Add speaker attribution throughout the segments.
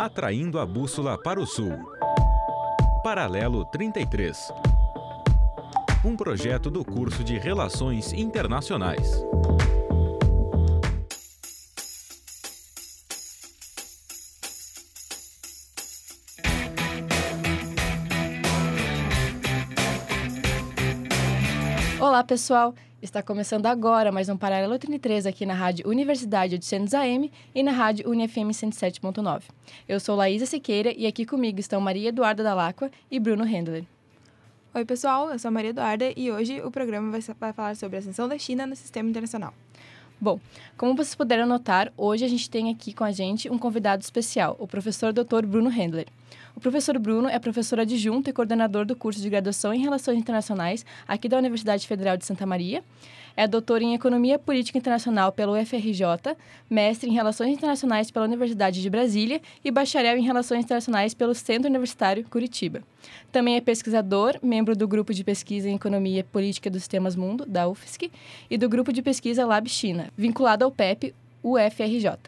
Speaker 1: Atraindo a bússola para o sul. Paralelo 33. Um projeto do curso de Relações Internacionais.
Speaker 2: Olá, pessoal! Está começando agora mais um Paralelo 33 aqui na Rádio Universidade 800 AM e na Rádio UniFM 107.9. Eu sou Laísa Siqueira e aqui comigo estão Maria Eduarda Dalacqua e Bruno Hendler.
Speaker 3: Oi, pessoal, eu sou a Maria Eduarda e hoje o programa vai, vai falar sobre a ascensão da China no sistema internacional.
Speaker 2: Bom, como vocês puderam notar, hoje a gente tem aqui com a gente um convidado especial, o professor Dr. Bruno Hendler. O professor Bruno é professor adjunto e coordenador do curso de graduação em Relações Internacionais aqui da Universidade Federal de Santa Maria. É doutor em Economia Política Internacional pelo UFRJ, mestre em Relações Internacionais pela Universidade de Brasília e bacharel em Relações Internacionais pelo Centro Universitário Curitiba. Também é pesquisador, membro do Grupo de Pesquisa em Economia Política dos Sistemas Mundo, da UFSC, e do Grupo de Pesquisa Lab China, vinculado ao PEP UFRJ.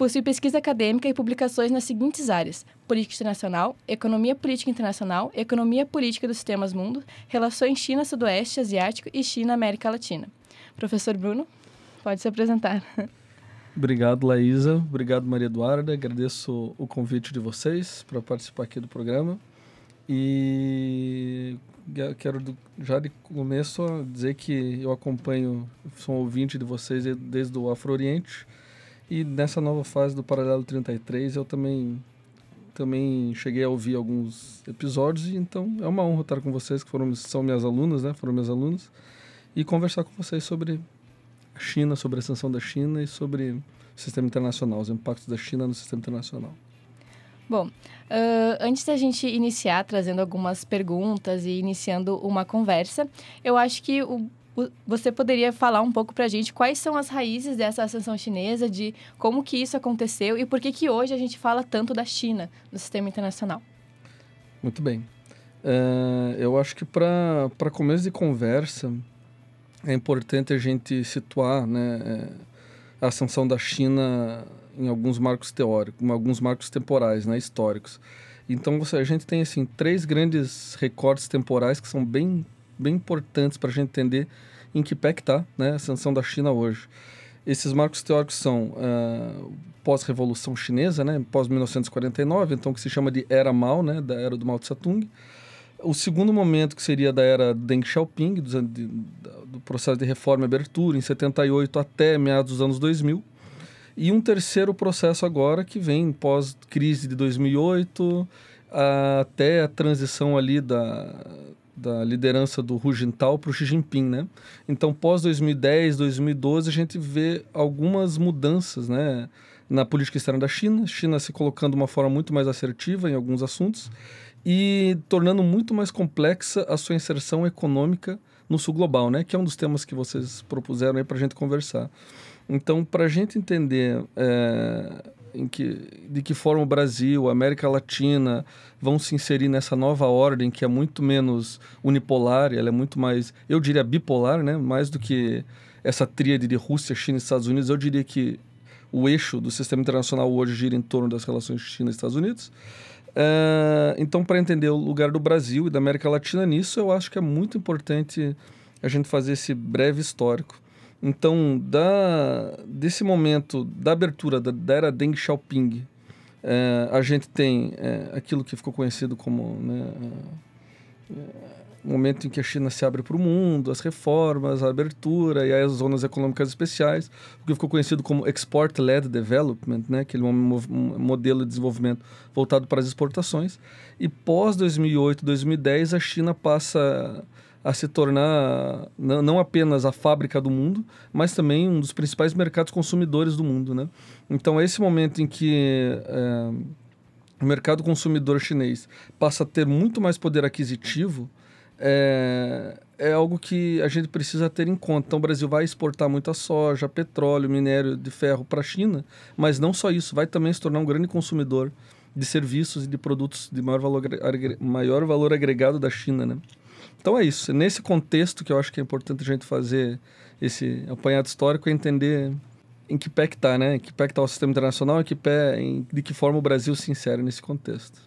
Speaker 2: Possui pesquisa acadêmica e publicações nas seguintes áreas: política internacional, economia política internacional, economia política dos sistemas mundo, relações China-Sudoeste Asiático e China-América Latina. Professor Bruno, pode se apresentar.
Speaker 4: Obrigado, Laísa. Obrigado, Maria Eduarda. Agradeço o convite de vocês para participar aqui do programa. E quero já de começo dizer que eu acompanho, sou ouvinte de vocês desde o Afro Oriente e nessa nova fase do Paralelo 33 eu também também cheguei a ouvir alguns episódios então é uma honra estar com vocês que foram são minhas alunas, né? Foram minhas alunas e conversar com vocês sobre a China, sobre a ascensão da China e sobre o sistema internacional, os impactos da China no sistema internacional.
Speaker 2: Bom, uh, antes da gente iniciar trazendo algumas perguntas e iniciando uma conversa, eu acho que o você poderia falar um pouco para a gente quais são as raízes dessa ascensão chinesa, de como que isso aconteceu e por que que hoje a gente fala tanto da China no sistema internacional?
Speaker 4: Muito bem. Uh, eu acho que para começo de conversa é importante a gente situar né, é, a ascensão da China em alguns marcos teóricos, em alguns marcos temporais, né, históricos. Então você, a gente tem assim três grandes recortes temporais que são bem bem importantes para a gente entender em que pé está né, a ascensão da China hoje. Esses marcos teóricos são uh, pós-revolução chinesa, né, pós-1949, então que se chama de Era Mao, né, da era do Mao Tse-tung. O segundo momento, que seria da era Deng Xiaoping, do, de, do processo de reforma e abertura, em 78 até meados dos anos 2000. E um terceiro processo agora, que vem pós-crise de 2008, até a transição ali da, da liderança do Hu Jintao para o Xi Jinping, né? Então, pós 2010, 2012, a gente vê algumas mudanças, né? Na política externa da China, China se colocando de uma forma muito mais assertiva em alguns assuntos e tornando muito mais complexa a sua inserção econômica no sul global, né? Que é um dos temas que vocês propuseram aí para a gente conversar. Então, para a gente entender é, que, de que forma o Brasil, a América Latina vão se inserir nessa nova ordem que é muito menos unipolar, ela é muito mais, eu diria bipolar, né? mais do que essa tríade de Rússia, China e Estados Unidos, eu diria que o eixo do sistema internacional hoje gira em torno das relações China e Estados Unidos. Uh, então, para entender o lugar do Brasil e da América Latina nisso, eu acho que é muito importante a gente fazer esse breve histórico. Então, da, desse momento da abertura da, da era Deng Xiaoping, é, a gente tem é, aquilo que ficou conhecido como né, é, o momento em que a China se abre para o mundo, as reformas, a abertura e as zonas econômicas especiais, o que ficou conhecido como Export-Led Development, né, aquele modelo de desenvolvimento voltado para as exportações. E pós 2008, 2010, a China passa a se tornar não apenas a fábrica do mundo, mas também um dos principais mercados consumidores do mundo. Né? Então, esse momento em que é, o mercado consumidor chinês passa a ter muito mais poder aquisitivo, é, é algo que a gente precisa ter em conta. Então, o Brasil vai exportar muita soja, petróleo, minério de ferro para a China, mas não só isso, vai também se tornar um grande consumidor de serviços e de produtos de maior valor, maior valor agregado da China, né? Então é isso. Nesse contexto que eu acho que é importante a gente fazer esse apanhado histórico e entender em que pé que está, né? Em que pé que está o sistema internacional, em que pé, em, de que forma o Brasil se insere nesse contexto.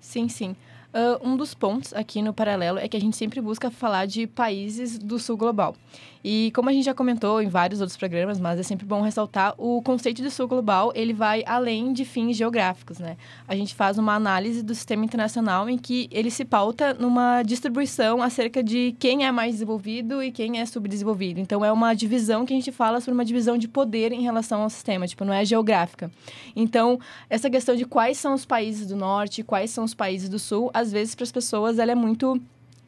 Speaker 2: Sim, sim. Uh, um dos pontos aqui no paralelo é que a gente sempre busca falar de países do sul global. E como a gente já comentou em vários outros programas, mas é sempre bom ressaltar, o conceito de sul global, ele vai além de fins geográficos, né? A gente faz uma análise do sistema internacional em que ele se pauta numa distribuição acerca de quem é mais desenvolvido e quem é subdesenvolvido. Então é uma divisão que a gente fala sobre uma divisão de poder em relação ao sistema, tipo, não é geográfica. Então, essa questão de quais são os países do norte, quais são os países do sul, às vezes para as pessoas ela é muito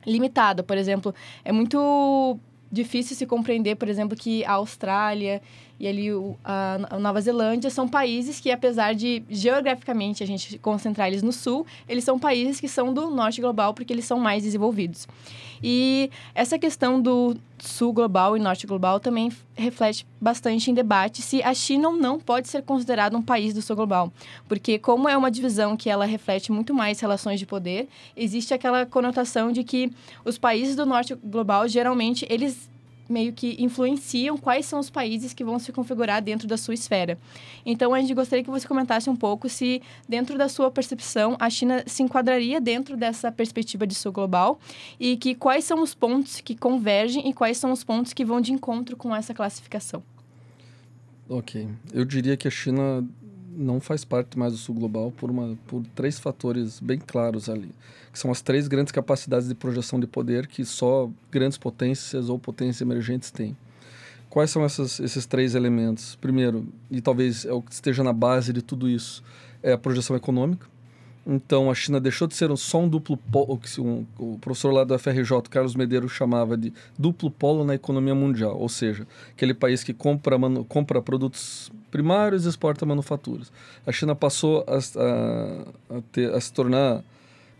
Speaker 2: limitada. Por exemplo, é muito difícil se compreender, por exemplo, que a Austrália e ali o, a, a, Nova Zelândia são países que, apesar de geograficamente a gente concentrar eles no sul, eles são países que são do norte global porque eles são mais desenvolvidos. E essa questão do sul global e norte global também reflete bastante em debate se a China ou não pode ser considerada um país do sul global, porque como é uma divisão que ela reflete muito mais relações de poder, existe aquela conotação de que os países do norte global geralmente eles meio que influenciam quais são os países que vão se configurar dentro da sua esfera. Então, a gente gostaria que você comentasse um pouco se, dentro da sua percepção, a China se enquadraria dentro dessa perspectiva de sul global e que quais são os pontos que convergem e quais são os pontos que vão de encontro com essa classificação.
Speaker 4: Ok. Eu diria que a China não faz parte mais do sul global por, uma, por três fatores bem claros ali, que são as três grandes capacidades de projeção de poder que só grandes potências ou potências emergentes têm. Quais são essas, esses três elementos? Primeiro, e talvez é o que esteja na base de tudo isso, é a projeção econômica. Então, a China deixou de ser só um duplo polo, que um, o professor lá da FRJ, Carlos Medeiros, chamava de duplo polo na economia mundial, ou seja, aquele país que compra, compra produtos primários e exporta manufaturas. A China passou a, a, a, ter, a se tornar,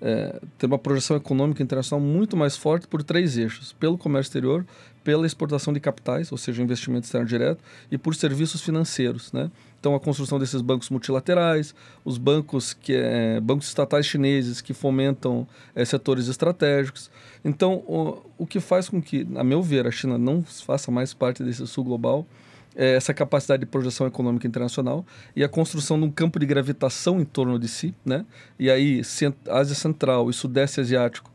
Speaker 4: é, ter uma projeção econômica internacional muito mais forte por três eixos: pelo comércio exterior, pela exportação de capitais, ou seja, investimento externo direto, e por serviços financeiros, né? Então, a construção desses bancos multilaterais, os bancos que é, bancos estatais chineses que fomentam é, setores estratégicos. Então, o, o que faz com que, a meu ver, a China não faça mais parte desse sul global essa capacidade de projeção econômica internacional e a construção de um campo de gravitação em torno de si, né? E aí, Ásia Central e Sudeste Asiático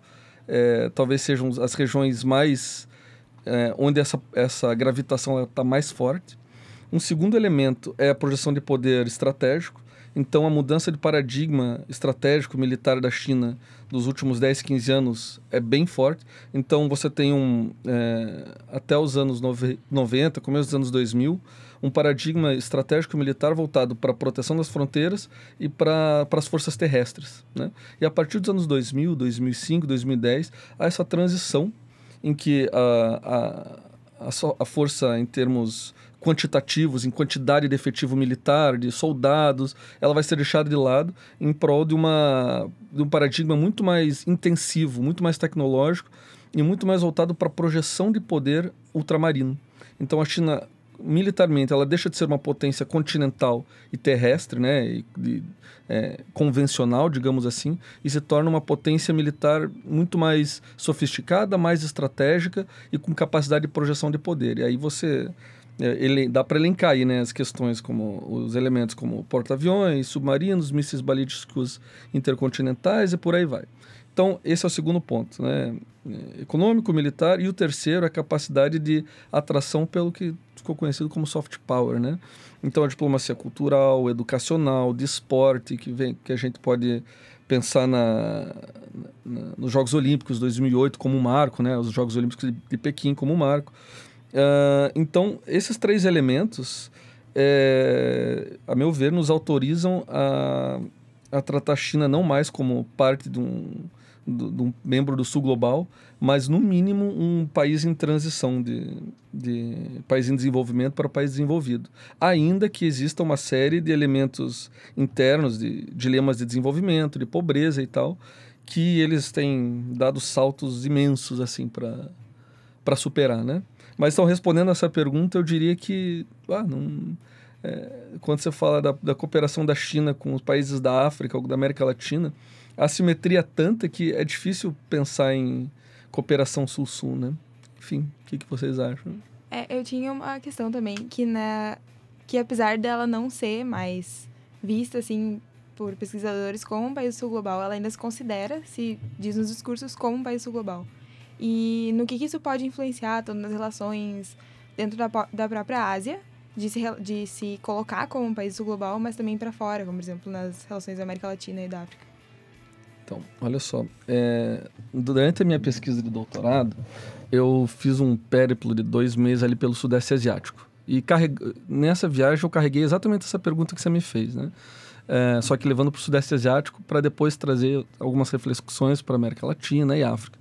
Speaker 4: é, talvez sejam as regiões mais é, onde essa, essa gravitação está mais forte. Um segundo elemento é a projeção de poder estratégico. Então, a mudança de paradigma estratégico militar da China dos últimos 10, 15 anos é bem forte. Então, você tem um, é, até os anos 90, começo dos anos 2000, um paradigma estratégico militar voltado para a proteção das fronteiras e para as forças terrestres. Né? E a partir dos anos 2000, 2005, 2010, há essa transição em que a, a, a, a força em termos quantitativos, em quantidade de efetivo militar, de soldados, ela vai ser deixada de lado em prol de, uma, de um paradigma muito mais intensivo, muito mais tecnológico e muito mais voltado para a projeção de poder ultramarino. Então a China militarmente ela deixa de ser uma potência continental e terrestre, né, e, de, é, convencional, digamos assim, e se torna uma potência militar muito mais sofisticada, mais estratégica e com capacidade de projeção de poder. E aí você ele, dá para elencar aí né, as questões como os elementos como porta-aviões, submarinos, mísseis balísticos intercontinentais e por aí vai. Então, esse é o segundo ponto, né? É, econômico, militar, e o terceiro é a capacidade de atração pelo que ficou conhecido como soft power, né? Então, a diplomacia cultural, educacional, de esporte, que, vem, que a gente pode pensar na, na, nos Jogos Olímpicos 2008 como um marco, né? Os Jogos Olímpicos de, de Pequim como um marco. Uh, então, esses três elementos, é, a meu ver, nos autorizam a, a tratar a China não mais como parte de um, de, de um membro do Sul Global, mas, no mínimo, um país em transição de, de país em desenvolvimento para país desenvolvido. Ainda que exista uma série de elementos internos, de dilemas de desenvolvimento, de pobreza e tal, que eles têm dado saltos imensos assim para superar, né? Mas então, respondendo essa pergunta, eu diria que ah, não, é, quando você fala da, da, cooperação da China com os países da África ou da América Latina, a simetria é tanta que é difícil pensar em cooperação sul-sul, né? Enfim, o que, que vocês acham?
Speaker 3: É, eu tinha uma questão também que na que apesar dela não ser mais vista assim por pesquisadores como um país sul global, ela ainda se considera, se diz nos discursos, como um país sul global. E no que, que isso pode influenciar tanto nas relações dentro da, da própria Ásia, de se, de se colocar como um país global, mas também para fora, como por exemplo nas relações da América Latina e da África.
Speaker 4: Então, olha só, é, durante a minha pesquisa de doutorado, eu fiz um périplo de dois meses ali pelo Sudeste Asiático. E nessa viagem eu carreguei exatamente essa pergunta que você me fez, né? É, só que levando para o Sudeste Asiático para depois trazer algumas reflexões para América Latina e África.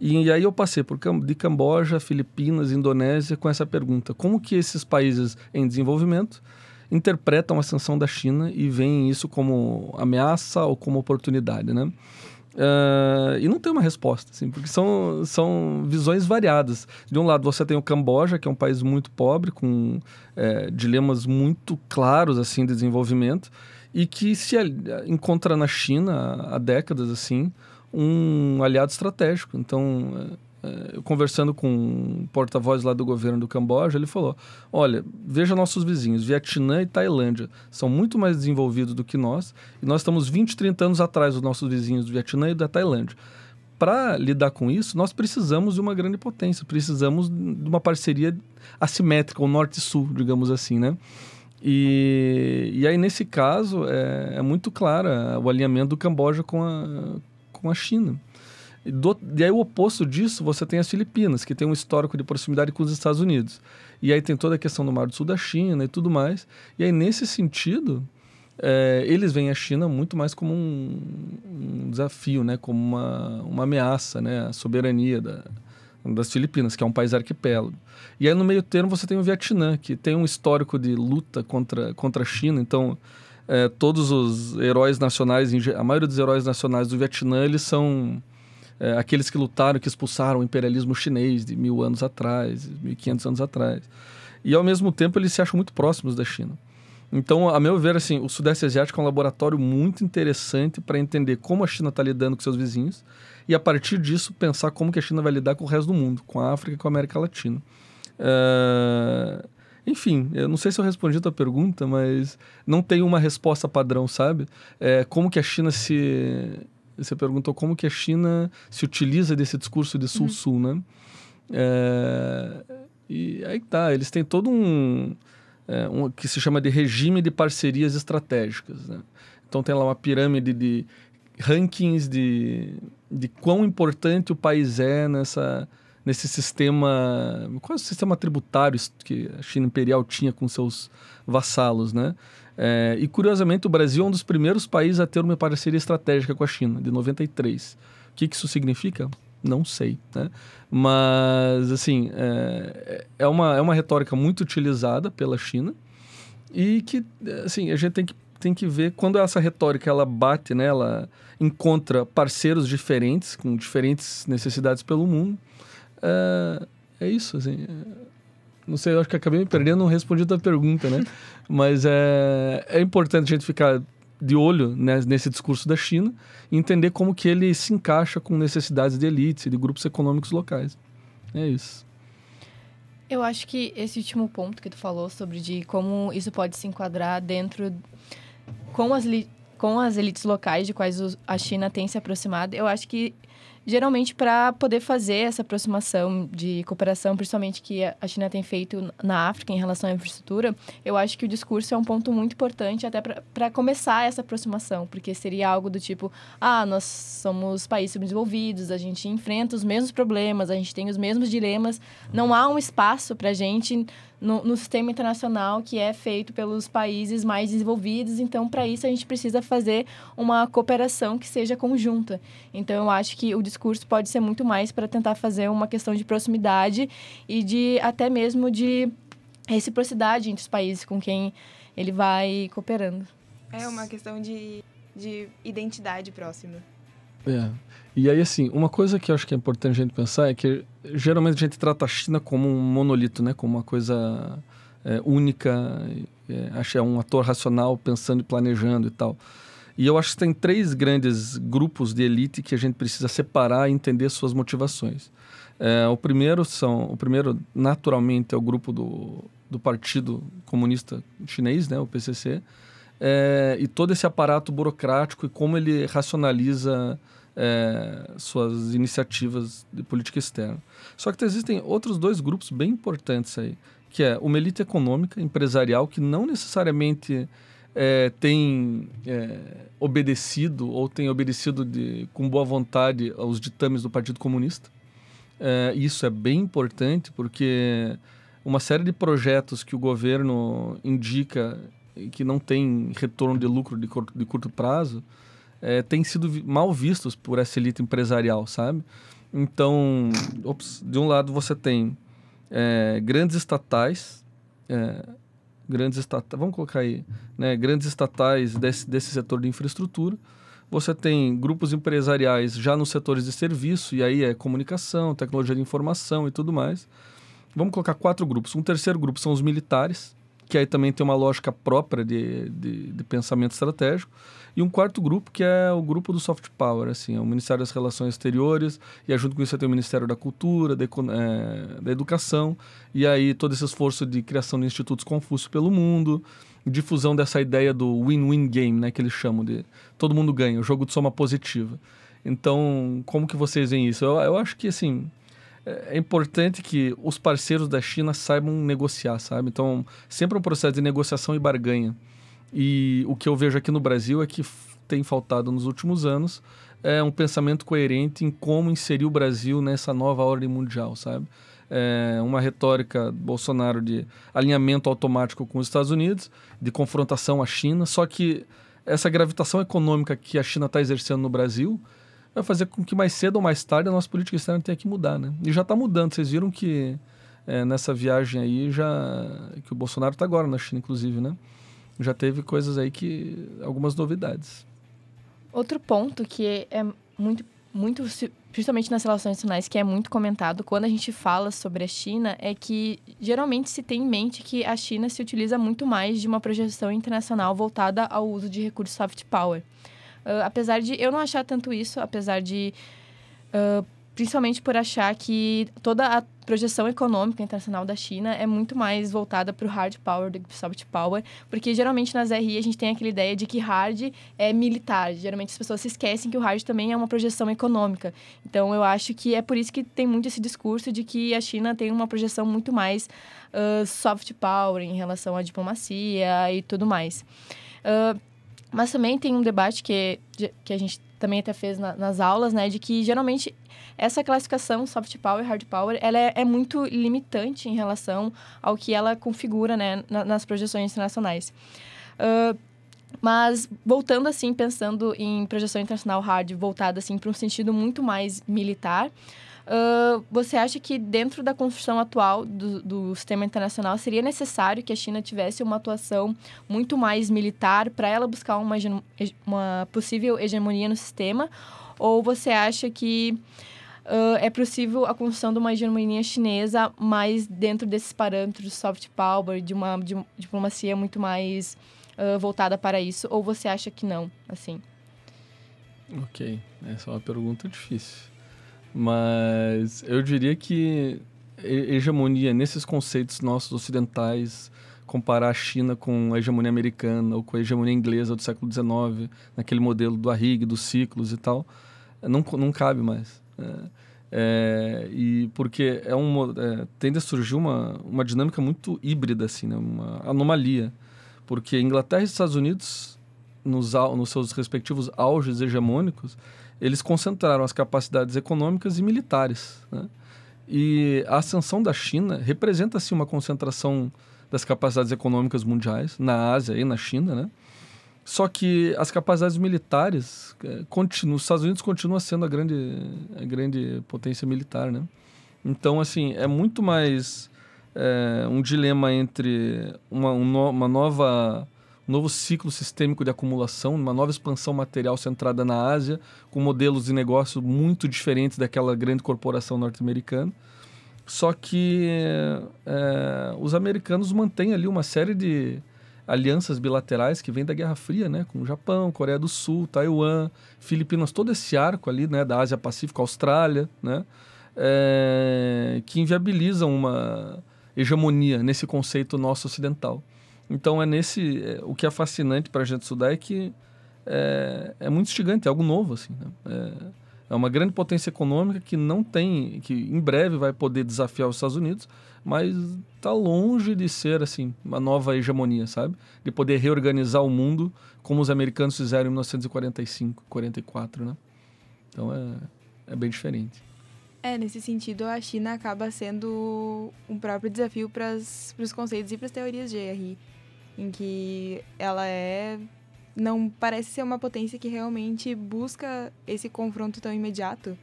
Speaker 4: E, aí eu passei por de Camboja, Filipinas, Indonésia com essa pergunta: como que esses países em desenvolvimento interpretam a ascensão da China e veem isso como ameaça ou como oportunidade, né? Uh, e não tem uma resposta, assim, porque são, são visões variadas. De um lado, você tem o Camboja, que é um país muito pobre, com é, dilemas muito claros assim de desenvolvimento, e que se encontra na China há décadas assim um aliado estratégico. Então, é, conversando com um porta-voz lá do governo do Camboja, ele falou: olha, veja nossos vizinhos, Vietnã e Tailândia são muito mais desenvolvidos do que nós, e nós estamos 20, 30 anos atrás dos nossos vizinhos do Vietnã e da Tailândia. Para lidar com isso, nós precisamos de uma grande potência, precisamos de uma parceria assimétrica, o norte-sul, digamos assim, né? E, e aí, nesse caso, é, é muito claro o alinhamento do Camboja com a, com a China. E, do, e aí o oposto disso, você tem as Filipinas, que tem um histórico de proximidade com os Estados Unidos. E aí tem toda a questão do Mar do Sul da China e tudo mais. E aí, nesse sentido, é, eles veem a China muito mais como um, um, desafio, né? como uma, uma ameaça né? à soberania da, das Filipinas, que é um país arquipélago. E aí, no meio termo, você tem o Vietnã, que tem um histórico de luta contra, contra a China. Então, é, todos os heróis nacionais, a maioria dos heróis nacionais do Vietnã, eles são é, aqueles que lutaram, que expulsaram o imperialismo chinês de mil anos atrás, mil e quinhentos anos atrás. E ao mesmo tempo eles se acham muito próximos da China. Então, a meu ver, assim, o Sudeste Asiático é um laboratório muito interessante para entender como a China está lidando com seus vizinhos e, a partir disso, pensar como que a China vai lidar com o resto do mundo, com a África e com a América Latina. Uh... Enfim, eu não sei se eu respondi a tua pergunta, mas não tem uma resposta padrão, sabe? É, como que a China se você perguntou como que a China se utiliza desse discurso de sul-sul, uhum. né? É, e aí tá, eles têm todo um, é, um que se chama de regime de parcerias estratégicas, né? Então tem lá uma pirâmide de rankings de, de quão importante o país é nessa nesse sistema, qual é o sistema tributário que a China imperial tinha com seus vassalos, né? É, e curiosamente, o Brasil é um dos primeiros países a ter uma parceria estratégica com a China, de 93. O que, que isso significa? Não sei, né? Mas, assim, é, é, uma, é uma retórica muito utilizada pela China e que, assim, a gente tem que, tem que ver quando essa retórica ela bate, né? Ela encontra parceiros diferentes, com diferentes necessidades pelo mundo. É, é isso, assim. É, não sei, eu acho que acabei me perdendo, não respondi a tua pergunta, né? Mas é, é importante a gente ficar de olho né, nesse discurso da China e entender como que ele se encaixa com necessidades de elites e de grupos econômicos locais. É isso.
Speaker 2: Eu acho que esse último ponto que tu falou sobre de como isso pode se enquadrar dentro com as, com as elites locais de quais a China tem se aproximado, eu acho que geralmente para poder fazer essa aproximação de cooperação, principalmente que a China tem feito na África em relação à infraestrutura, eu acho que o discurso é um ponto muito importante até para começar essa aproximação, porque seria algo do tipo: ah, nós somos países subdesenvolvidos, a gente enfrenta os mesmos problemas, a gente tem os mesmos dilemas, não há um espaço para a gente no, no, sistema internacional que é feito pelos países mais desenvolvidos. Então, para isso, a gente precisa fazer uma cooperação que seja conjunta. Então, eu acho que o discurso pode ser muito mais para tentar fazer uma questão de proximidade e de até mesmo de reciprocidade entre os países com quem ele vai cooperando.
Speaker 3: É uma questão de, de identidade próxima.
Speaker 4: É. E aí, assim, uma coisa que eu acho que é importante a gente pensar é que geralmente a gente trata a China como um monolito, né? Como uma coisa é, única, é, acho que é um ator racional pensando e planejando e tal. E eu acho que tem três grandes grupos de elite que a gente precisa separar e entender suas motivações. É, o primeiro são, o primeiro naturalmente é o grupo do do Partido Comunista Chinês, né, o PCC, é, e todo esse aparato burocrático e como ele racionaliza é, suas iniciativas de política externa. Só que existem outros dois grupos bem importantes aí, que é uma elite econômica, empresarial, que não necessariamente é, tem é, obedecido ou tem obedecido de, com boa vontade aos ditames do Partido Comunista. É, isso é bem importante porque uma série de projetos que o governo indica que não tem retorno de lucro de, curto, de curto prazo é, têm sido mal vistos por essa elite empresarial, sabe? Então, ops, de um lado você tem é, grandes estatais é, grandes estatais, vamos colocar aí, né, grandes estatais desse, desse setor de infraestrutura. Você tem grupos empresariais já nos setores de serviço, e aí é comunicação, tecnologia de informação e tudo mais. Vamos colocar quatro grupos. Um terceiro grupo são os militares, que aí também tem uma lógica própria de, de, de, pensamento estratégico. E um quarto grupo, que é o grupo do soft power, assim, é o Ministério das Relações Exteriores, e junto com isso você tem o Ministério da Cultura, da, é, da Educação, e aí todo esse esforço de criação de institutos Confúcio pelo mundo, difusão dessa ideia do win-win game, né, que eles chamam de todo mundo ganha, o jogo de soma positiva. Então, como que vocês veem isso? Eu, eu acho que, assim, é, é importante que os parceiros da China saibam negociar, sabe? Então, sempre é um processo de negociação e barganha. E o que eu vejo aqui no Brasil é que tem faltado nos últimos anos é um pensamento coerente em como inserir o Brasil nessa nova ordem mundial, sabe? É uma retórica Bolsonaro de alinhamento automático com os Estados Unidos, de confrontação à China, só que essa gravitação econômica que a China está exercendo no Brasil vai fazer com que mais cedo ou mais tarde a nossa política externa tenha que mudar, né? E já está mudando. Vocês viram que é, nessa viagem aí já que o Bolsonaro está agora na China, inclusive, né? Já teve coisas aí que algumas novidades.
Speaker 2: Outro ponto que é muito muito principalmente nas relações internacionais que é muito comentado quando a gente fala sobre a China é que geralmente se tem em mente que a China se utiliza muito mais de uma projeção internacional voltada ao uso de recursos soft power. Uh, apesar de eu não achar tanto isso, apesar de. Uh, principalmente por achar que toda a projeção econômica internacional da China é muito mais voltada para o hard power do que para o soft power, porque geralmente nas RI a gente tem aquela ideia de que hard é militar. Geralmente as pessoas se esquecem que o hard também é uma projeção econômica. Então eu acho que é por isso que tem muito esse discurso de que a China tem uma projeção muito mais uh, soft power em relação à diplomacia e tudo mais. Uh, mas também tem um debate que, que a gente também até fez na, nas aulas, né? De que geralmente essa classificação soft power e hard power, ela é, é, muito limitante em relação ao que ela configura, né? Na, nas projeções internacionais. Uh, mas voltando assim, pensando em projeção internacional hard, voltada assim para um sentido muito mais militar, Uh, você acha que dentro da construção atual do, do, sistema internacional seria necessário que a China tivesse uma atuação muito mais militar para ela buscar uma, uma possível hegemonia no sistema? Ou você acha que uh, é possível a construção de uma hegemonia chinesa mais dentro desses parâmetros soft power, de uma, de diplomacia muito mais uh, voltada para isso? Ou você acha que não, assim?
Speaker 4: Ok, essa é uma pergunta difícil. Mas eu diria que hegemonia nesses conceitos nossos ocidentais, comparar a China com a hegemonia americana ou com a hegemonia inglesa do século XIX, naquele modelo do Arrigue, dos ciclos e tal, não, não cabe mais. É, é, e porque é um, é, tende a surgir uma, uma dinâmica muito híbrida, assim, né? uma anomalia. Porque Inglaterra e Estados Unidos, nos, nos seus respectivos auges hegemônicos, eles concentraram as capacidades econômicas e militares. Né? E a ascensão da China representa, sim, uma concentração das capacidades econômicas mundiais na Ásia e na China, né? Só que as capacidades militares é, continuam, os Estados Unidos continua sendo a grande, a grande potência militar, né? Então, assim, é muito mais é, um dilema entre uma, uma nova um novo ciclo sistêmico de acumulação, uma nova expansão material centrada na Ásia, com modelos de negócio muito diferentes daquela grande corporação norte-americana. Só que é, os americanos mantêm ali uma série de alianças bilaterais que vêm da Guerra Fria, né? Com o Japão, Coreia do Sul, Taiwan, Filipinas, todo esse arco ali, né? Da Ásia Pacífica, Austrália, né? É, que inviabilizam uma hegemonia nesse conceito nosso ocidental. Então é nesse é, o que é fascinante para a gente estudar é que é, é muito instigante, é algo novo assim. Né? É, é uma grande potência econômica que não tem, que em breve vai poder desafiar os Estados Unidos, mas está longe de ser assim uma nova hegemonia, sabe? De poder reorganizar o mundo como os americanos fizeram em 1945, 44, né? Então é, é bem diferente.
Speaker 3: É, nesse sentido, a China acaba sendo um próprio desafio para os conceitos e para as teorias de GRI, em que ela é não parece ser uma potência que realmente busca esse confronto tão imediato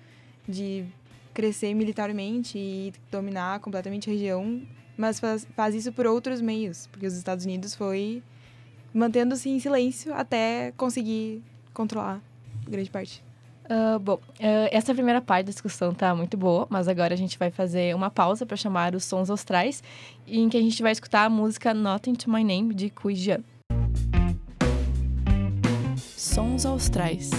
Speaker 3: de crescer militarmente e dominar completamente a região, mas faz, faz isso por outros meios, porque os Estados Unidos foi mantendo-se em silêncio até conseguir controlar grande parte.
Speaker 5: Uh, bom, uh, essa primeira parte da discussão tá muito boa, mas agora a gente vai fazer uma pausa para chamar os sons austrais, em que a gente vai escutar a música Nothing to My Name de Kui Jian. Sons austrais.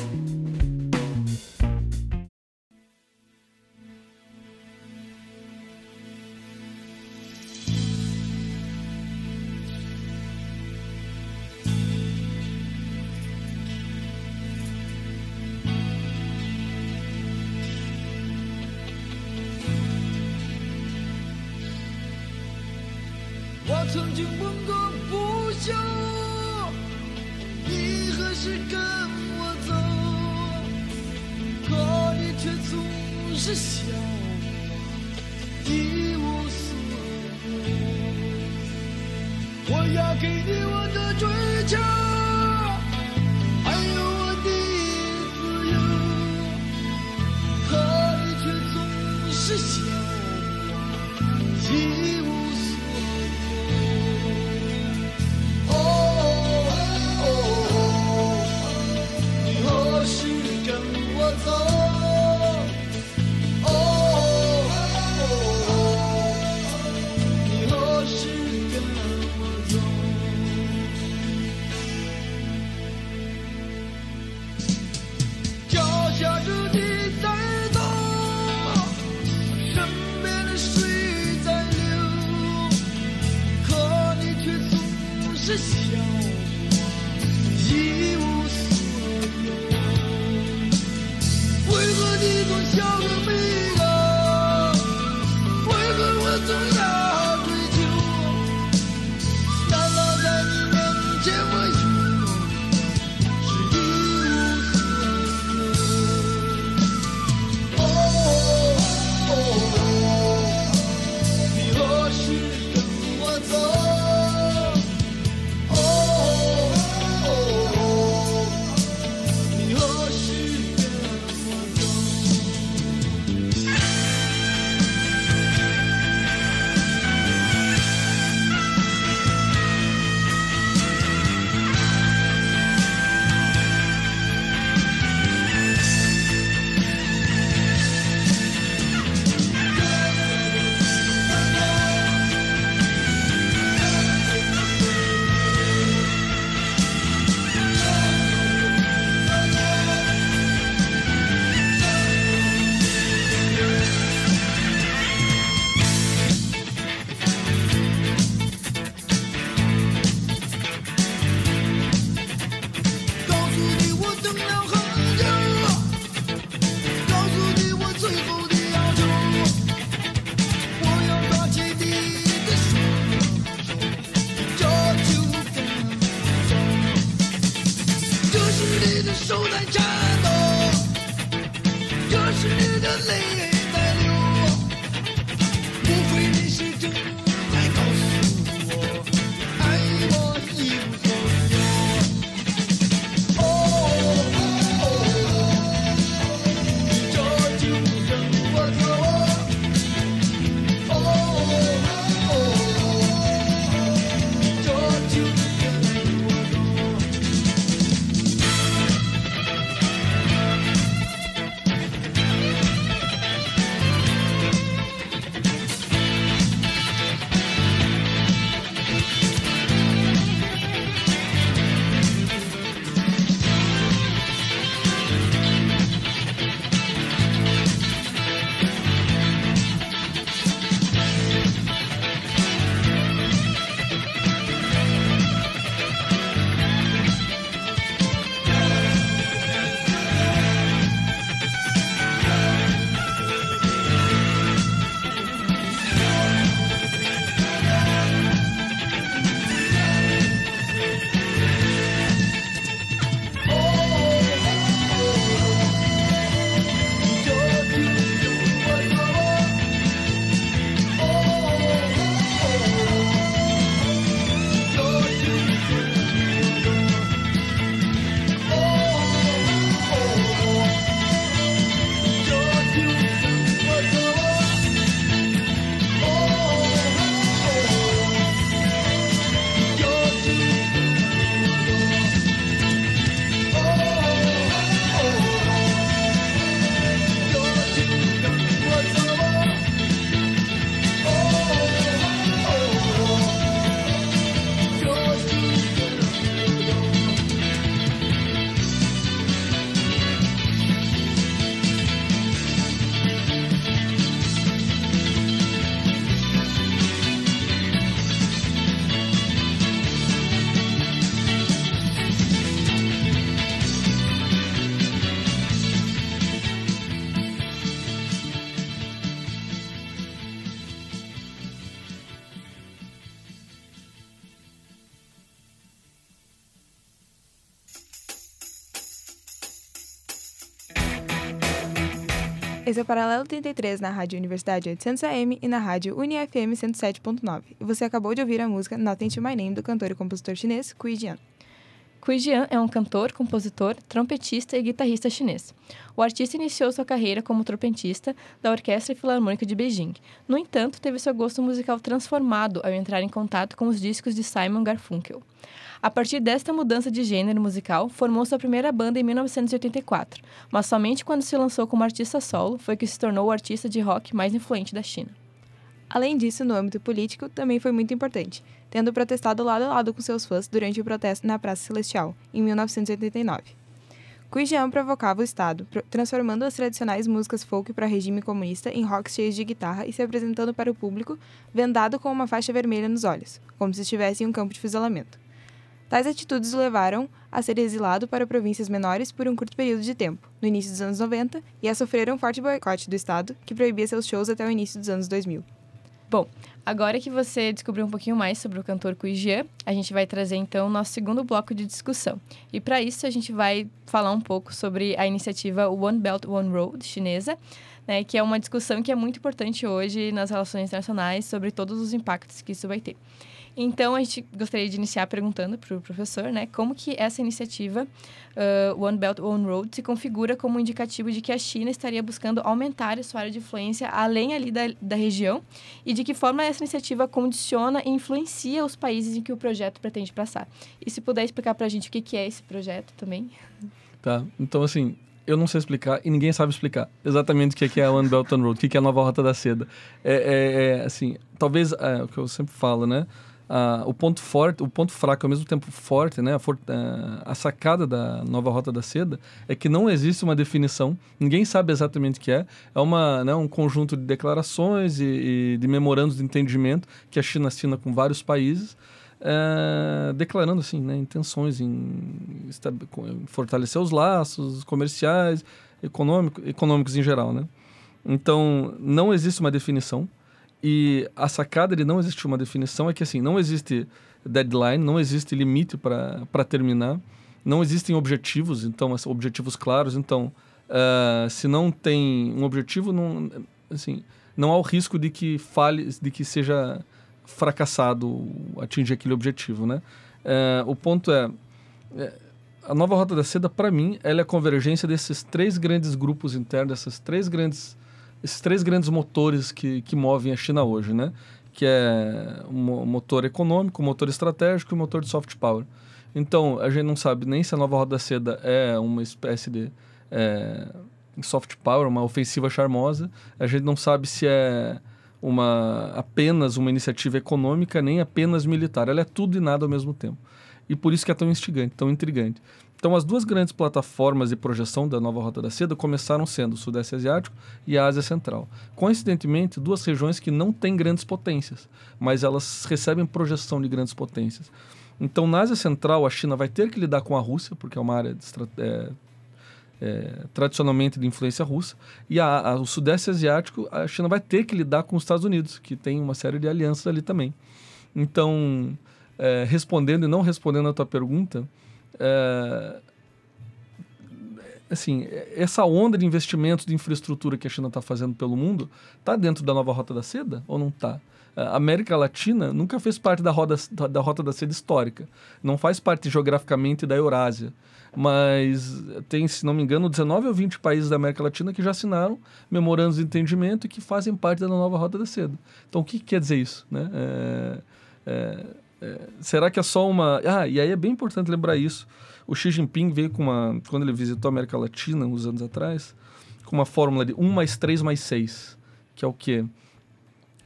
Speaker 3: Esse é o Paralelo 33 na Rádio Universidade 800 AM e na Rádio UniFM 107.9. E você acabou de ouvir a música Nothing to My Name do cantor e compositor chinês Kui Jian.
Speaker 2: Kui Jian é um cantor, compositor, trompetista e guitarrista chinês. O artista iniciou sua carreira como trompetista da Orquestra Filarmônica de Beijing. No entanto, teve seu gosto musical transformado ao entrar em contato com os discos de Simon Garfunkel. A partir desta mudança de gênero musical, formou sua primeira banda em 1984, mas somente quando se lançou como artista solo foi que se tornou o artista de rock mais influente da China.
Speaker 3: Além disso, no âmbito político, também foi muito importante, tendo protestado lado a lado com seus fãs durante o protesto na Praça Celestial, em 1989. Kui Jian provocava o Estado, transformando as tradicionais músicas folk para regime comunista em rocks cheios de guitarra e se apresentando para o público vendado com uma faixa vermelha nos olhos, como se estivesse em um campo de fuzilamento. Tais atitudes o levaram a ser exilado para províncias menores por um curto período de tempo, no início dos anos 90, e a sofrer um forte boicote do Estado, que proibia seus shows até o início dos anos 2000.
Speaker 2: Bom, agora que você descobriu um pouquinho mais sobre o cantor Kui Jian, a gente vai trazer então o nosso segundo bloco de discussão. E para isso a gente vai falar um pouco sobre a iniciativa One Belt One Road chinesa, né, que é uma discussão que é muito importante hoje nas relações internacionais sobre todos os impactos que isso vai ter. Então, a gente gostaria de iniciar perguntando para o professor, né, como que essa iniciativa uh, One Belt One Road se configura como um indicativo de que a China estaria buscando aumentar a sua área de influência além ali da, da região e de que forma essa iniciativa condiciona e influencia os países em que o projeto pretende passar. E se puder explicar para a gente o que, que é esse projeto também.
Speaker 4: Tá, então assim, eu não sei explicar e ninguém sabe explicar exatamente o que é a One Belt One Road, o que é a nova rota da seda. É, é, é assim, talvez é, o que eu sempre falo, né? Uh, o ponto forte, o ponto fraco ao mesmo tempo forte, né? A, for, uh, a, sacada da nova rota da seda é que não existe uma definição, ninguém sabe exatamente o que é. É uma, né, um conjunto de declarações e, e de memorandos de entendimento que a China assina com vários países, uh, declarando assim, né, intenções em fortalecer os laços comerciais, econômico, econômicos em geral, né? Então, não existe uma definição. E a sacada de não existir uma definição é que assim, não existe deadline, não existe limite para terminar, não existem objetivos, então objetivos claros, então uh, se não tem um objetivo, não assim, não há o risco de que fale, de que seja fracassado atingir aquele objetivo, né? Uh, o ponto é, é a nova rota da seda para mim ela é a convergência desses três grandes grupos internos, dessas três grandes esses três grandes motores que, que movem a China hoje, né? Que é o motor econômico, o motor estratégico e o motor de soft power. Então, a gente não sabe nem se a nova roda da seda é uma espécie de é, soft power, uma ofensiva charmosa. A gente não sabe se é uma apenas uma iniciativa econômica, nem apenas militar. Ela é tudo e nada ao mesmo tempo. E por isso que é tão instigante, tão intrigante. Então, as duas grandes plataformas de projeção da nova Rota da Seda começaram sendo o Sudeste Asiático e a Ásia Central. Coincidentemente, duas regiões que não têm grandes potências, mas elas recebem projeção de grandes potências. Então, na Ásia Central, a China vai ter que lidar com a Rússia, porque é uma área é, é, tradicionalmente de influência russa, e a, a, o Sudeste Asiático, a China vai ter que lidar com os Estados Unidos, que tem uma série de alianças ali também. Então, é, respondendo e não respondendo a tua pergunta, é, assim, essa onda de investimentos de infraestrutura que a China está fazendo pelo mundo está dentro da nova Rota da Seda ou não está? A América Latina nunca fez parte da, roda, da Rota da Seda histórica, não faz parte geograficamente da Eurásia, mas tem, se não me engano, 19 ou 20 países da América Latina que já assinaram memorandos de entendimento e que fazem parte da nova Rota da Seda. Então, o que, que quer dizer isso? Né? É, é, é, será que é só uma. Ah, e aí é bem importante lembrar isso. O Xi Jinping veio com uma. Quando ele visitou a América Latina, uns anos atrás, com uma fórmula de 1 mais 3 mais 6. Que é o quê?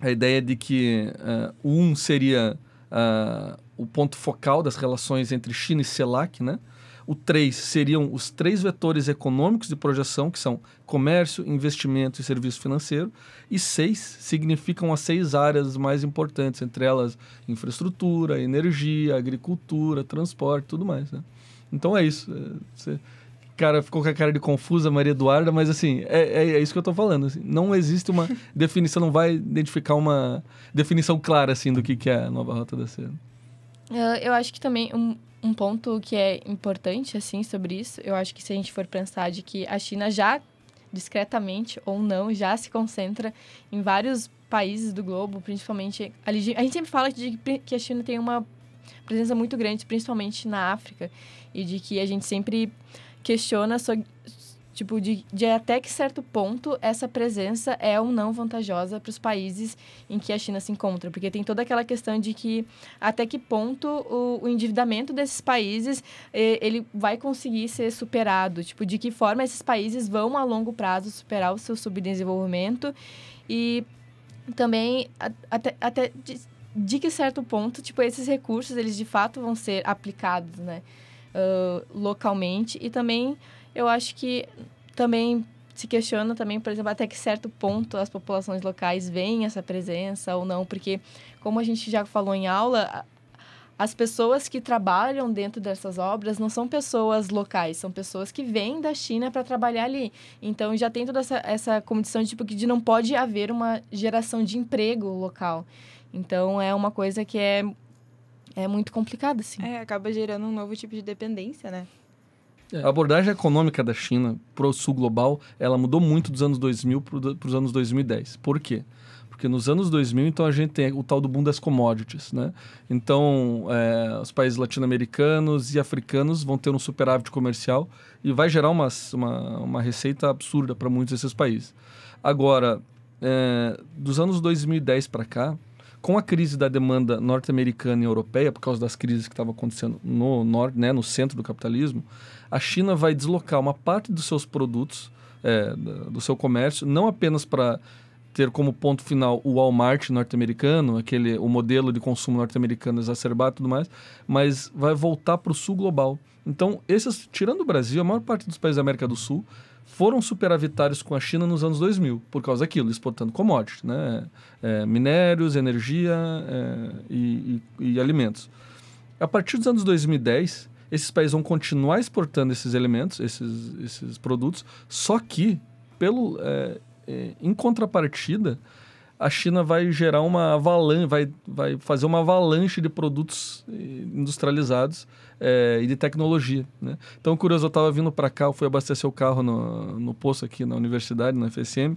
Speaker 4: A ideia de que uh, o 1 seria uh, o ponto focal das relações entre China e CELAC, né? O 3 seriam os três vetores econômicos de projeção, que são comércio, investimento e serviço financeiro. E 6 significam as seis áreas mais importantes, entre elas infraestrutura, energia, agricultura, transporte tudo mais. Né? Então é isso. É, você, cara ficou com a cara de confusa, Maria Eduarda, mas assim, é, é, é isso que eu estou falando. Assim, não existe uma definição, não vai identificar uma definição clara assim do que, que é a nova rota da seda.
Speaker 2: Eu acho que também um, um ponto que é importante, assim, sobre isso, eu acho que se a gente for pensar de que a China já discretamente ou não, já se concentra em vários países do globo, principalmente. A gente sempre fala de que a China tem uma presença muito grande, principalmente na África, e de que a gente sempre questiona tipo, de, de até que certo ponto essa presença é ou não vantajosa para os países em que a China se encontra. Porque tem toda aquela questão de que até que ponto o, o endividamento desses países ele vai conseguir ser superado. Tipo, de que forma esses países vão a longo prazo superar o seu subdesenvolvimento e também até, até de, de que certo ponto, tipo, esses recursos, eles de fato vão ser aplicados, né? Uh, localmente e também eu acho que também se questiona também, por exemplo, até que certo ponto as populações locais veem essa presença ou não, porque como a gente já falou em aula, as pessoas que trabalham dentro dessas obras não são pessoas locais, são pessoas que vêm da China para trabalhar ali. Então já tem toda essa, essa condição de, tipo, de não pode haver uma geração de emprego local. Então é uma coisa que é, é muito complicada, assim.
Speaker 3: É, acaba gerando um novo tipo de dependência, né?
Speaker 4: É. A abordagem econômica da China para o sul global, ela mudou muito dos anos 2000 para os anos 2010. Por quê? Porque nos anos 2000, então, a gente tem o tal do boom das commodities, né? Então, é, os países latino-americanos e africanos vão ter um superávit comercial e vai gerar uma, uma, uma receita absurda para muitos desses países. Agora, é, dos anos 2010 para cá, com a crise da demanda norte-americana e europeia, por causa das crises que estavam acontecendo no norte, né, no centro do capitalismo, a China vai deslocar uma parte dos seus produtos, é, do seu comércio, não apenas para ter como ponto final o Walmart norte-americano, aquele o modelo de consumo norte-americano exacerbado e tudo mais, mas vai voltar para o sul global. Então, esses, tirando o Brasil, a maior parte dos países da América do Sul foram superavitários com a China nos anos 2000, por causa daquilo, exportando commodities, né? É, minérios, energia é, e, e, e alimentos. A partir dos anos 2010, esses países vão continuar exportando esses elementos, esses, esses produtos, só que, pelo, é, é, em contrapartida, a China vai gerar uma avalanche, vai, vai fazer uma avalanche de produtos eh, industrializados é, e de tecnologia. Né? Então, curioso, eu estava vindo para cá, eu fui abastecer o carro no, no aqui na universidade, na FSM,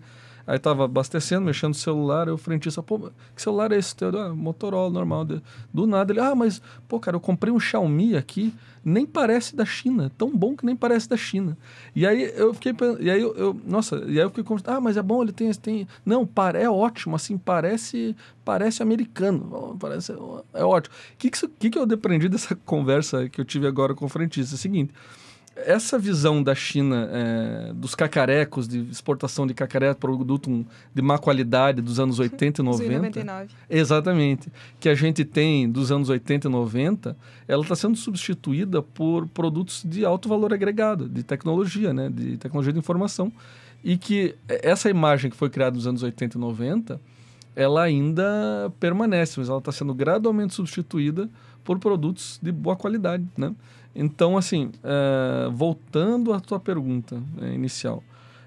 Speaker 4: Aí tava abastecendo, mexendo no celular, eu frentista, pô, que celular é esse teu? Ah, Motorola, normal. Do nada ele, ah, mas, pô, cara, eu comprei um Xiaomi aqui, nem parece da China, tão bom que nem parece da China. E aí eu fiquei, e aí eu, eu nossa, e aí eu fiquei, ah, mas é bom, ele tem, tem, não, é ótimo, assim, parece, parece americano, parece, é ótimo. O que que, que que eu deprendi dessa conversa que eu tive agora com o frentista? É o seguinte, essa visão da China é, dos cacarecos, de exportação de cacaré, produto de má qualidade dos anos 80 e 90.
Speaker 3: 99.
Speaker 4: Exatamente. Que a gente tem dos anos 80 e 90, ela está sendo substituída por produtos de alto valor agregado, de tecnologia, né? de tecnologia de informação. E que essa imagem que foi criada nos anos 80 e 90, ela ainda permanece, mas ela está sendo gradualmente substituída por produtos de boa qualidade, né? Então, assim, é, voltando à tua pergunta é, inicial.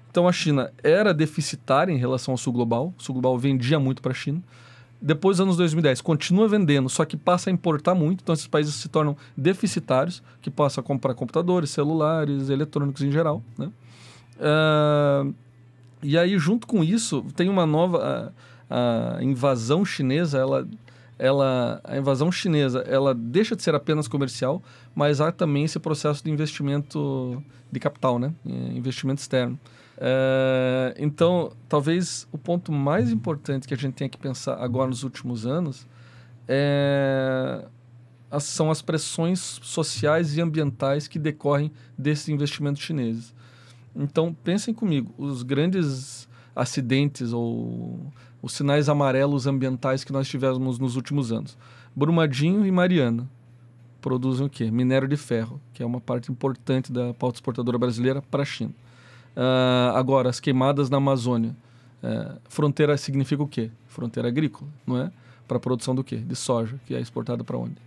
Speaker 4: Então, a China era deficitária em relação ao sul global. O sul global vendia muito para a China. Depois dos anos 2010, continua vendendo, só que passa a importar muito. Então, esses países se tornam deficitários, que passam a comprar computadores, celulares, eletrônicos em geral. Né? Uh, e aí, junto com isso, tem uma nova... A invasão chinesa, ela ela, a invasão chinesa, ela deixa de ser apenas comercial, mas há também esse processo de investimento de capital, né? investimento externo. É, então, talvez o ponto mais importante que a gente tem que pensar agora nos últimos anos é, são as pressões sociais e ambientais que decorrem desses investimentos chineses. Então, pensem comigo, os grandes acidentes ou os sinais amarelos ambientais que nós tivemos nos últimos anos. Brumadinho e Mariana produzem o quê? Minério de ferro, que é uma parte importante da pauta exportadora brasileira para a China. Uh, agora, as queimadas na Amazônia. Uh, fronteira significa o quê? Fronteira agrícola, não é? Para a produção do quê? De soja, que é exportada para onde?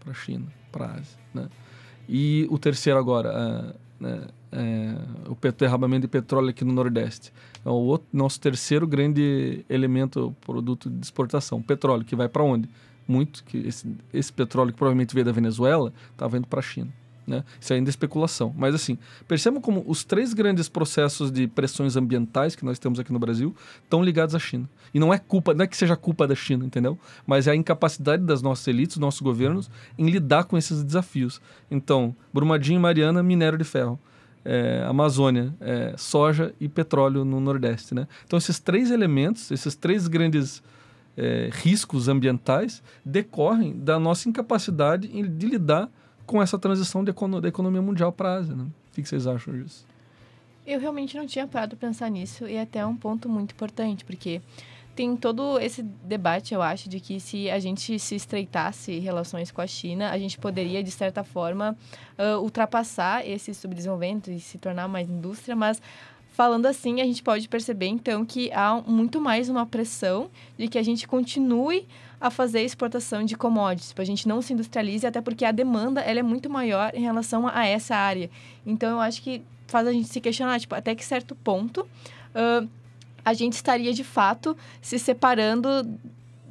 Speaker 4: Para a China, para a Ásia. Né? E o terceiro agora, uh, o derramamento de petróleo aqui no Nordeste. É o outro, nosso terceiro grande elemento, produto de exportação, petróleo, que vai para onde? Muito, que esse, esse, petróleo que provavelmente veio da Venezuela, estava indo para a China. Né? Isso ainda é especulação. Mas, assim, percebam como os três grandes processos de pressões ambientais que nós temos aqui no Brasil estão ligados à China. E não é culpa, não é que seja culpa da China, entendeu? Mas é a incapacidade das nossas elites, dos nossos governos, em lidar com esses desafios. Então, Brumadinho e Mariana, minério de ferro. É, Amazônia, é, soja e petróleo no Nordeste. Né? Então, esses três elementos, esses três grandes é, riscos ambientais, decorrem da nossa incapacidade de lidar com essa transição econo da economia mundial para a Ásia. Né? O que vocês acham disso?
Speaker 2: Eu realmente não tinha parado para pensar nisso e é até um ponto muito importante, porque tem todo esse debate, eu acho, de que se a gente se estreitasse relações com a China, a gente poderia, de certa forma, uh, ultrapassar esse subdesenvolvimento e se tornar mais indústria, mas falando assim, a gente pode perceber, então, que há muito mais uma pressão de que a gente continue a fazer exportação de commodities, tipo, a gente não se industrialize, até porque a demanda ela é muito maior em relação a essa área. Então, eu acho que faz a gente se questionar, tipo, até que certo ponto uh, a gente estaria, de fato, se separando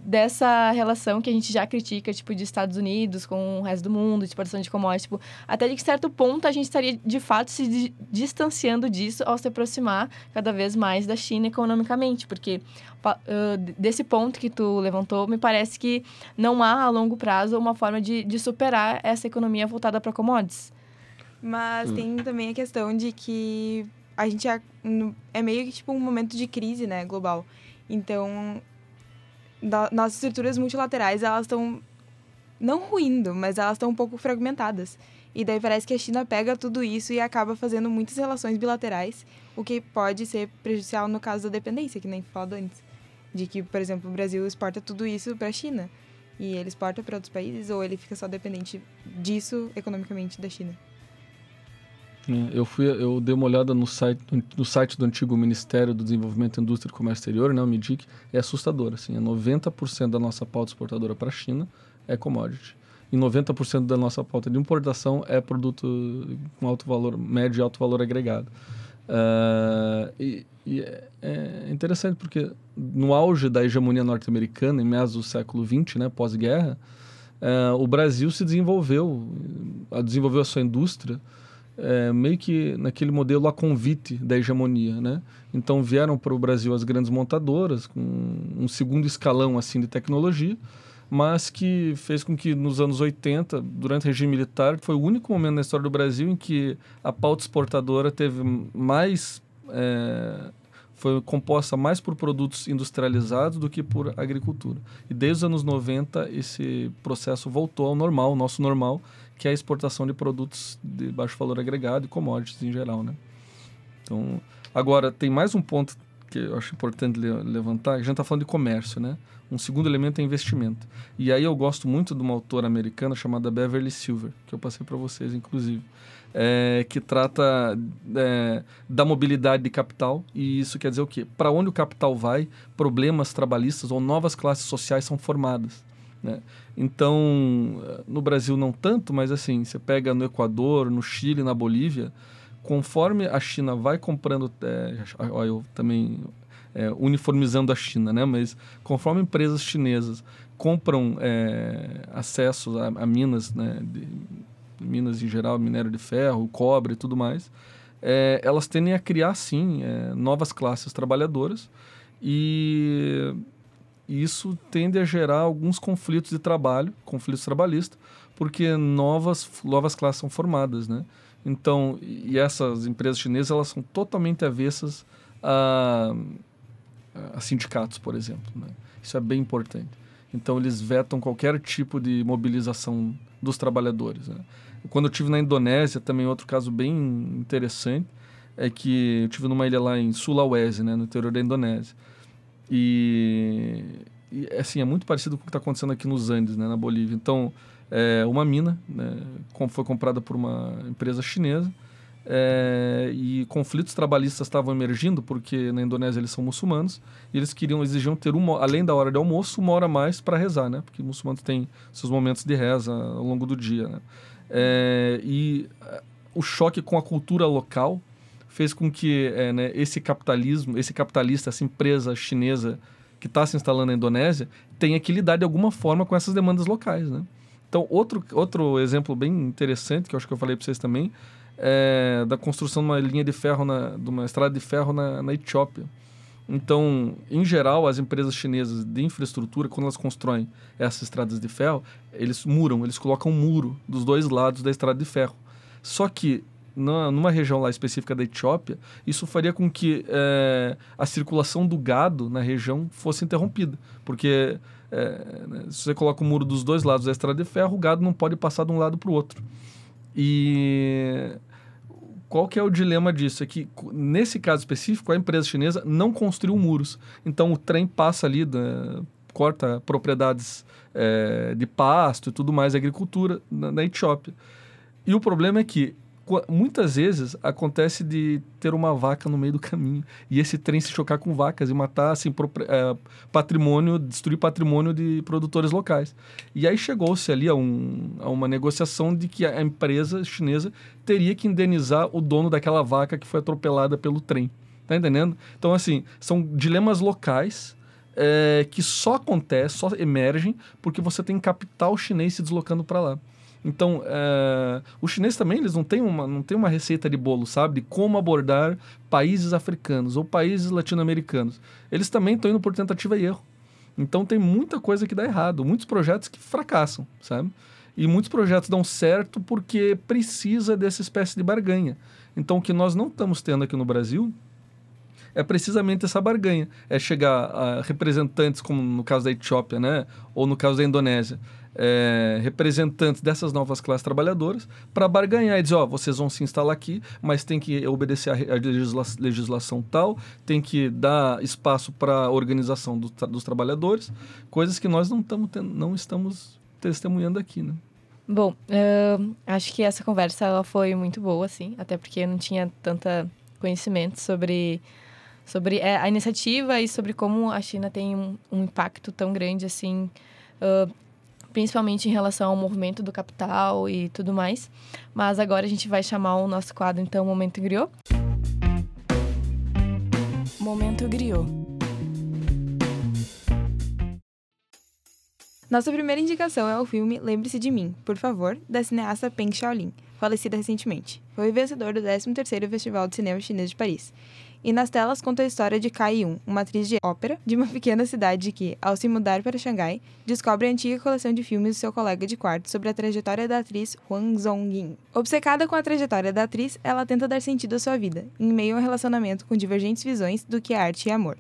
Speaker 2: dessa relação que a gente já critica, tipo, de Estados Unidos com o resto do mundo, de exportação de commodities, tipo, até de certo ponto a gente estaria, de fato, se di distanciando disso ao se aproximar cada vez mais da China economicamente, porque uh, desse ponto que tu levantou, me parece que não há, a longo prazo, uma forma de, de superar essa economia voltada para commodities.
Speaker 3: Mas hum. tem também a questão de que a gente é, é meio que, tipo, um momento de crise, né, global. Então, da, nossas estruturas multilaterais, elas estão não ruindo, mas elas estão um pouco fragmentadas. E daí parece que a China pega tudo isso e acaba fazendo muitas relações bilaterais, o que pode ser prejudicial no caso da dependência, que nem falado antes. De que, por exemplo, o Brasil exporta tudo isso para a China. E ele exporta para outros países, ou ele fica só dependente disso economicamente da China.
Speaker 4: É, eu fui, eu dei uma olhada no site, no site do antigo Ministério do Desenvolvimento, Indústria e Comércio Exterior, né, o MIDIC, é assustador. Assim, é 90% da nossa pauta exportadora para a China é commodity. E 90% da nossa pauta de importação é produto com alto valor, médio e alto valor agregado. Uh, e, e é, é interessante porque no auge da hegemonia norte-americana, em meados do século XX, né, pós-guerra, uh, o Brasil se desenvolveu, desenvolveu a sua indústria é, meio que naquele modelo a convite da hegemonia, né? Então vieram para o Brasil as grandes montadoras com um segundo escalão assim de tecnologia, mas que fez com que nos anos 80, durante o regime militar, foi o único momento na história do Brasil em que a pauta exportadora teve mais é, foi composta mais por produtos industrializados do que por agricultura. E desde os anos 90 esse processo voltou ao normal, o nosso normal, que é a exportação de produtos de baixo valor agregado e commodities em geral, né? Então, agora tem mais um ponto que eu acho importante levantar, a gente está falando de comércio, né? Um segundo elemento é investimento. E aí eu gosto muito de uma autora americana chamada Beverly Silver, que eu passei para vocês, inclusive, é, que trata é, da mobilidade de capital. E isso quer dizer o quê? Para onde o capital vai, problemas trabalhistas ou novas classes sociais são formadas. Né? Então, no Brasil não tanto, mas assim, você pega no Equador, no Chile, na Bolívia, conforme a China vai comprando, é, eu também é, uniformizando a China, né? Mas conforme empresas chinesas compram é, acessos a, a, minas, né? De, minas em geral, minério de ferro, cobre e tudo mais, é, elas tendem a criar, sim, é, novas classes trabalhadoras e isso tende a gerar alguns conflitos de trabalho, conflitos trabalhistas, porque novas, novas classes são formadas, né? Então, e essas empresas chinesas, elas são totalmente avessas a, a sindicatos, por exemplo, né? Isso é bem importante. Então, eles vetam qualquer tipo de mobilização dos trabalhadores. Né? Quando eu tive na Indonésia, também outro caso bem interessante, é que eu tive numa ilha lá em Sulawesi, né, no interior da Indonésia. E, e assim, é muito parecido com o que está acontecendo aqui nos Andes, né, na Bolívia. Então, é, uma mina né, foi comprada por uma empresa chinesa é, e conflitos trabalhistas estavam emergindo porque na Indonésia eles são muçulmanos e eles queriam exigiam ter uma além da hora de almoço uma hora mais para rezar né porque muçulmanos têm seus momentos de reza ao longo do dia né? É, e o choque com a cultura local fez com que é, né, esse capitalismo, esse capitalista, essa empresa chinesa que está se instalando na Indonésia, tenha que lidar de alguma forma com essas demandas locais, né? Então, outro, outro exemplo bem interessante, que eu acho que eu falei para vocês também, é da construção de uma linha de ferro, na, de uma estrada de ferro na, na Etiópia. Então, em geral, as empresas chinesas de infraestrutura, quando elas constroem essas estradas de ferro, eles muram, eles colocam um muro dos dois lados da estrada de ferro. Só que na, numa região lá específica da Etiópia, isso faria com que é, a circulação do gado na região fosse interrompida, porque é, se você coloca o muro dos dois lados da estrada de ferro, o gado não pode passar de um lado para o outro. E qual que é o dilema disso? É que, nesse caso específico, a empresa chinesa não construiu muros. Então, o trem passa ali, da, corta propriedades é, de pasto e tudo mais, agricultura na, na Etiópia. E o problema é que muitas vezes acontece de ter uma vaca no meio do caminho e esse trem se chocar com vacas e matar assim é, patrimônio, destruir patrimônio de produtores locais. E aí chegou-se ali a, um, a uma negociação de que a empresa chinesa teria que indenizar o dono daquela vaca que foi atropelada pelo trem. Tá entendendo? Então, assim, são dilemas locais é, que só acontecem, só emergem porque você tem capital chinês se deslocando para lá. Então, é, os chineses também eles não têm, uma, não têm uma receita de bolo, sabe? De como abordar países africanos ou países latino-americanos. Eles também estão indo por tentativa e erro. Então, tem muita coisa que dá errado, muitos projetos que fracassam, sabe? E muitos projetos dão certo porque precisa dessa espécie de barganha. Então, o que nós não estamos tendo aqui no Brasil é precisamente essa barganha. É chegar a representantes, como no caso da Etiópia, né? ou no caso da Indonésia, é, representantes dessas novas classes trabalhadoras para barganhar e dizer, ó, vocês vão se instalar aqui, mas tem que obedecer a, legisla legislação tal, tem que dar espaço para organização do, dos trabalhadores, coisas que nós não, não estamos testemunhando aqui, né?
Speaker 2: Bom, uh, acho que essa conversa ela foi muito boa, assim, até porque eu não tinha tanta conhecimento sobre sobre é, a iniciativa e sobre como a China tem um, um impacto tão grande assim uh, principalmente em relação ao movimento do capital e tudo mais. Mas agora a gente vai chamar o nosso quadro, então, Momento Griot. Momento Griot.
Speaker 3: Nossa primeira indicação é o filme Lembre-se de Mim, por favor, da cineasta Peng Xiaolin, falecida recentemente. Foi vencedor do 13º Festival de Cinema Chinês de Paris e nas telas conta a história de Kai Yun, uma atriz de ópera de uma pequena cidade que, ao se mudar para Xangai, descobre a antiga coleção de filmes do seu colega de quarto sobre a trajetória da atriz Huang Zongying. Obcecada com a trajetória da atriz, ela tenta dar sentido à sua vida, em meio a um relacionamento com divergentes visões do que é arte e amor.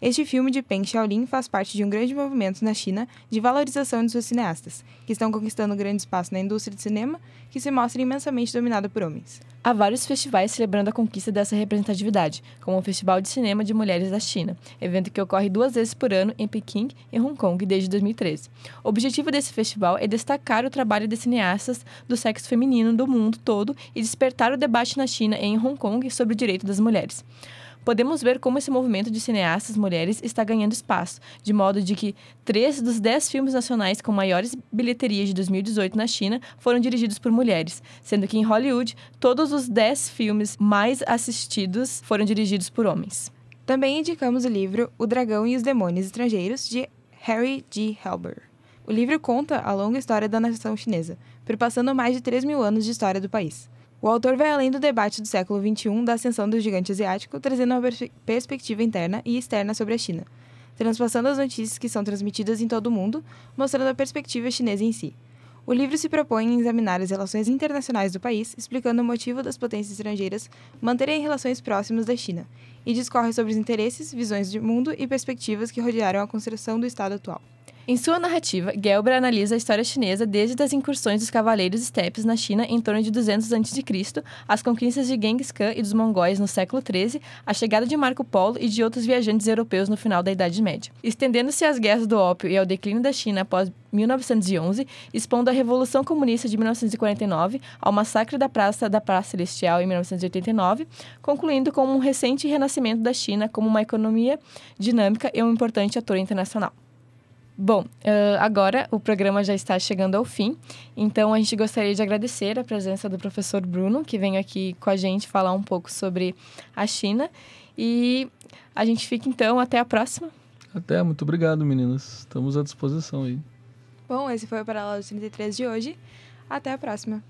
Speaker 3: Este filme de Peng Xiaolin faz parte de um grande movimento na China de valorização de seus cineastas, que estão conquistando grande espaço na indústria de cinema, que se mostra imensamente dominada por homens.
Speaker 2: Há vários festivais celebrando a conquista dessa representatividade, como o Festival de Cinema de Mulheres da China, evento que ocorre duas vezes por ano em Pequim e Hong Kong desde 2013. O objetivo desse festival é destacar o trabalho de cineastas do sexo feminino do mundo todo e despertar o debate na China e em Hong Kong sobre o direito das mulheres podemos ver como esse movimento de cineastas mulheres está ganhando espaço, de modo de que três dos dez filmes nacionais com maiores bilheterias de 2018 na China foram dirigidos por mulheres, sendo que em Hollywood todos os dez filmes mais assistidos foram dirigidos por homens.
Speaker 3: Também indicamos o livro O Dragão e os Demônios Estrangeiros, de Harry G. Helber. O livro conta a longa história da nação chinesa, perpassando mais de 3 mil anos de história do país. O autor vai além do debate do século XXI da ascensão do gigante asiático, trazendo uma pers perspectiva interna e externa sobre a China, transpassando as notícias que são transmitidas em todo o mundo, mostrando a perspectiva chinesa em si. O livro se propõe em examinar as relações internacionais do país, explicando o motivo das potências estrangeiras manterem relações próximas da China, e discorre sobre os interesses, visões de mundo e perspectivas que rodearam a construção do Estado atual.
Speaker 2: Em sua narrativa, Gelber analisa a história chinesa desde as incursões dos cavaleiros estepes na China em torno de 200 a.C., as conquistas de Genghis Khan e dos mongóis no século XIII, a chegada de Marco Polo e de outros viajantes europeus no final da Idade Média. Estendendo-se às guerras do ópio e ao declínio da China após 1911, expondo a Revolução Comunista de 1949 ao massacre da Praça da Praça Celestial em 1989, concluindo com um recente renascimento da China como uma economia dinâmica e um importante ator internacional. Bom, uh, agora o programa já está chegando ao fim, então a gente gostaria de agradecer a presença do professor Bruno, que vem aqui com a gente falar um pouco sobre a China. E a gente fica então até a próxima.
Speaker 4: Até, muito obrigado, meninas. Estamos à disposição aí.
Speaker 3: Bom, esse foi o Paralelo 33 de hoje. Até a próxima.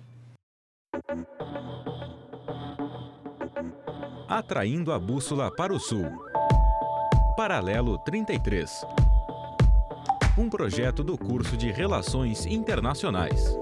Speaker 1: Atraindo a bússola para o sul. Paralelo 33. Um projeto do curso de Relações Internacionais.